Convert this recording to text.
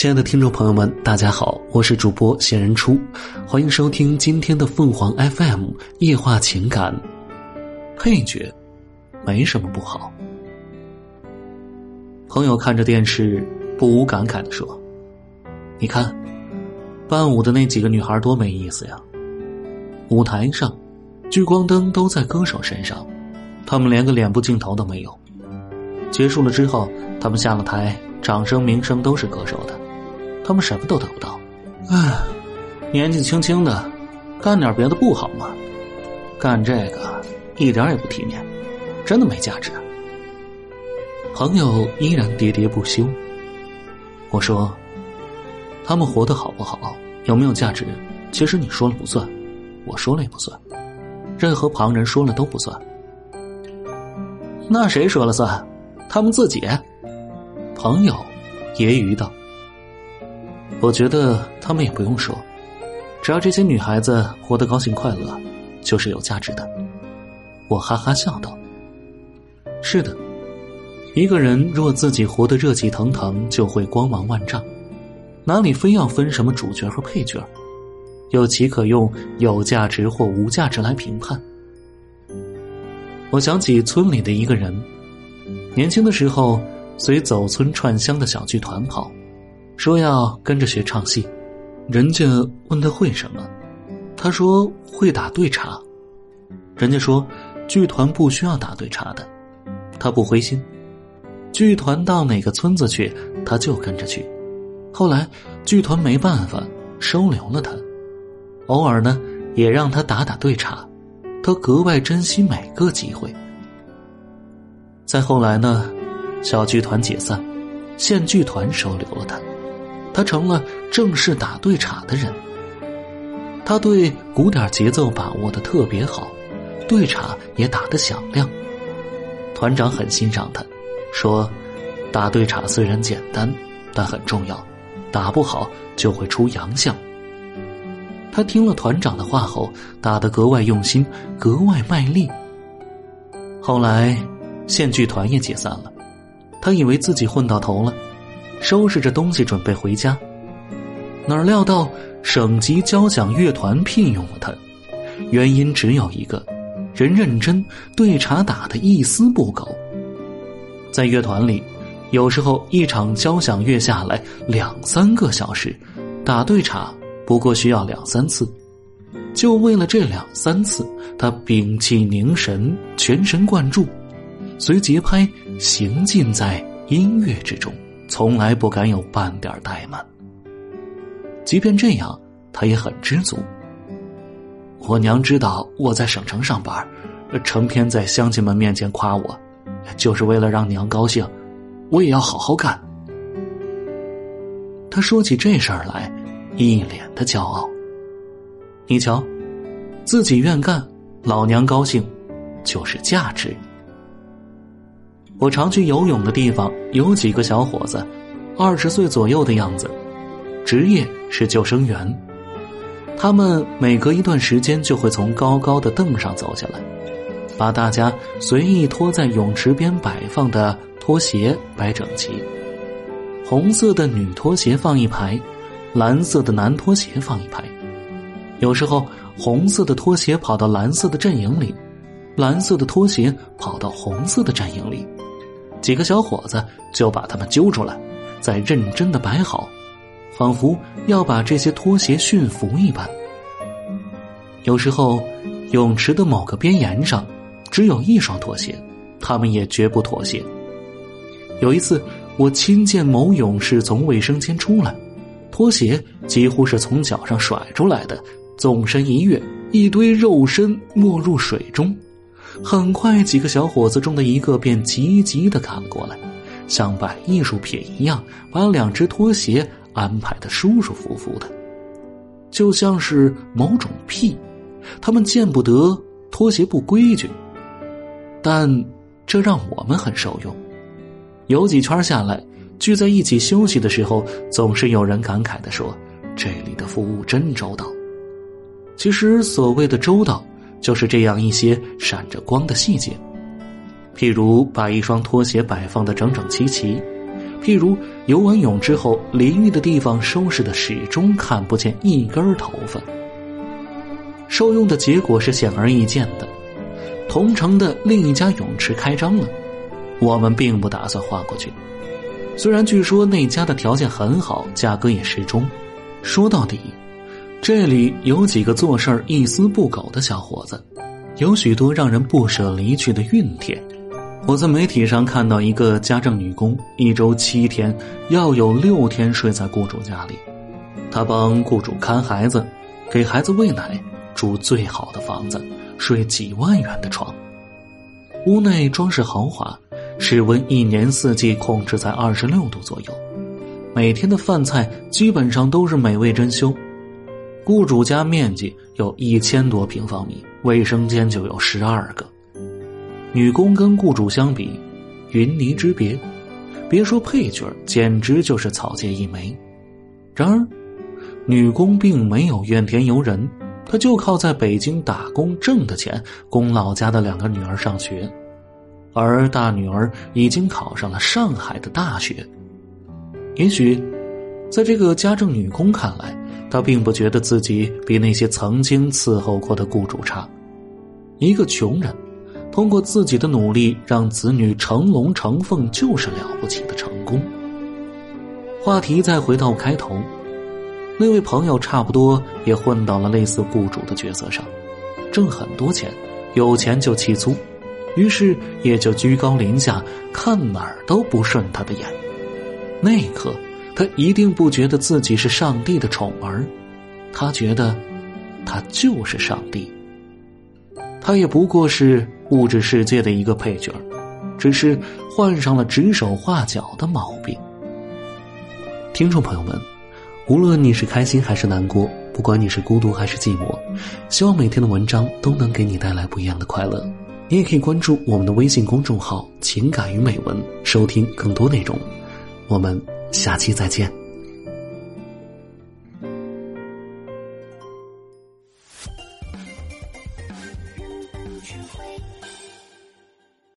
亲爱的听众朋友们，大家好，我是主播闲人初，欢迎收听今天的凤凰 FM 夜话情感。配角没什么不好。朋友看着电视，不无感慨的说：“你看，伴舞的那几个女孩多没意思呀！舞台上，聚光灯都在歌手身上，他们连个脸部镜头都没有。结束了之后，他们下了台，掌声、名声都是歌手的。”他们什么都得不到，唉，年纪轻轻的，干点别的不好吗？干这个一点也不体面，真的没价值。朋友依然喋喋不休。我说，他们活得好不好，有没有价值，其实你说了不算，我说了也不算，任何旁人说了都不算。那谁说了算？他们自己。朋友揶揄道。我觉得他们也不用说，只要这些女孩子活得高兴快乐，就是有价值的。我哈哈笑道：“是的，一个人若自己活得热气腾腾，就会光芒万丈，哪里非要分什么主角和配角？又岂可用有价值或无价值来评判？”我想起村里的一个人，年轻的时候随走村串乡的小剧团跑。说要跟着学唱戏，人家问他会什么，他说会打对茶。人家说剧团不需要打对茶的，他不灰心。剧团到哪个村子去，他就跟着去。后来剧团没办法收留了他，偶尔呢也让他打打对茶，他格外珍惜每个机会。再后来呢，小剧团解散，县剧团收留了他。他成了正式打对茶的人。他对鼓点节奏把握的特别好，对茶也打得响亮。团长很欣赏他，说：“打对茶虽然简单，但很重要，打不好就会出洋相。”他听了团长的话后，打得格外用心，格外卖力。后来，县剧团也解散了，他以为自己混到头了。收拾着东西准备回家，哪料到省级交响乐团聘用了他，原因只有一个：人认真，对茶打的一丝不苟。在乐团里，有时候一场交响乐下来两三个小时，打对茶不过需要两三次，就为了这两三次，他屏气凝神，全神贯注，随节拍行进在音乐之中。从来不敢有半点怠慢。即便这样，他也很知足。我娘知道我在省城上班，成天在乡亲们面前夸我，就是为了让娘高兴。我也要好好干。他说起这事儿来，一脸的骄傲。你瞧，自己愿干，老娘高兴，就是价值。我常去游泳的地方有几个小伙子，二十岁左右的样子，职业是救生员。他们每隔一段时间就会从高高的凳上走下来，把大家随意拖在泳池边摆放的拖鞋摆整齐。红色的女拖鞋放一排，蓝色的男拖鞋放一排。有时候红色的拖鞋跑到蓝色的阵营里，蓝色的拖鞋跑到红色的阵营里。几个小伙子就把他们揪出来，再认真的摆好，仿佛要把这些拖鞋驯服一般。有时候，泳池的某个边沿上只有一双拖鞋，他们也绝不妥协。有一次，我亲见某勇士从卫生间出来，拖鞋几乎是从脚上甩出来的，纵身一跃，一堆肉身没入水中。很快，几个小伙子中的一个便急急的赶了过来，像摆艺术品一样，把两只拖鞋安排的舒舒服服的，就像是某种癖。他们见不得拖鞋不规矩，但这让我们很受用。有几圈下来，聚在一起休息的时候，总是有人感慨的说：“这里的服务真周到。”其实，所谓的周到。就是这样一些闪着光的细节，譬如把一双拖鞋摆放的整整齐齐，譬如游完泳之后，淋浴的地方收拾的始终看不见一根头发。受用的结果是显而易见的，同城的另一家泳池开张了，我们并不打算划过去。虽然据说那家的条件很好，价格也适中，说到底，这里有几个做事儿一丝不苟的小伙子，有许多让人不舍离去的熨帖。我在媒体上看到一个家政女工，一周七天要有六天睡在雇主家里，她帮雇主看孩子，给孩子喂奶，住最好的房子，睡几万元的床，屋内装饰豪华，室温一年四季控制在二十六度左右，每天的饭菜基本上都是美味珍馐。雇主家面积有一千多平方米，卫生间就有十二个。女工跟雇主相比，云泥之别。别说配角，简直就是草芥一枚。然而，女工并没有怨天尤人，她就靠在北京打工挣的钱供老家的两个女儿上学，而大女儿已经考上了上海的大学。也许，在这个家政女工看来，他并不觉得自己比那些曾经伺候过的雇主差。一个穷人。通过自己的努力让子女成龙成凤，就是了不起的成功。话题再回到开头，那位朋友差不多也混到了类似雇主的角色上，挣很多钱，有钱就气粗，于是也就居高临下，看哪儿都不顺他的眼。那一刻，他一定不觉得自己是上帝的宠儿，他觉得，他就是上帝。他也不过是。物质世界的一个配角，只是患上了指手画脚的毛病。听众朋友们，无论你是开心还是难过，不管你是孤独还是寂寞，希望每天的文章都能给你带来不一样的快乐。你也可以关注我们的微信公众号“情感与美文”，收听更多内容。我们下期再见。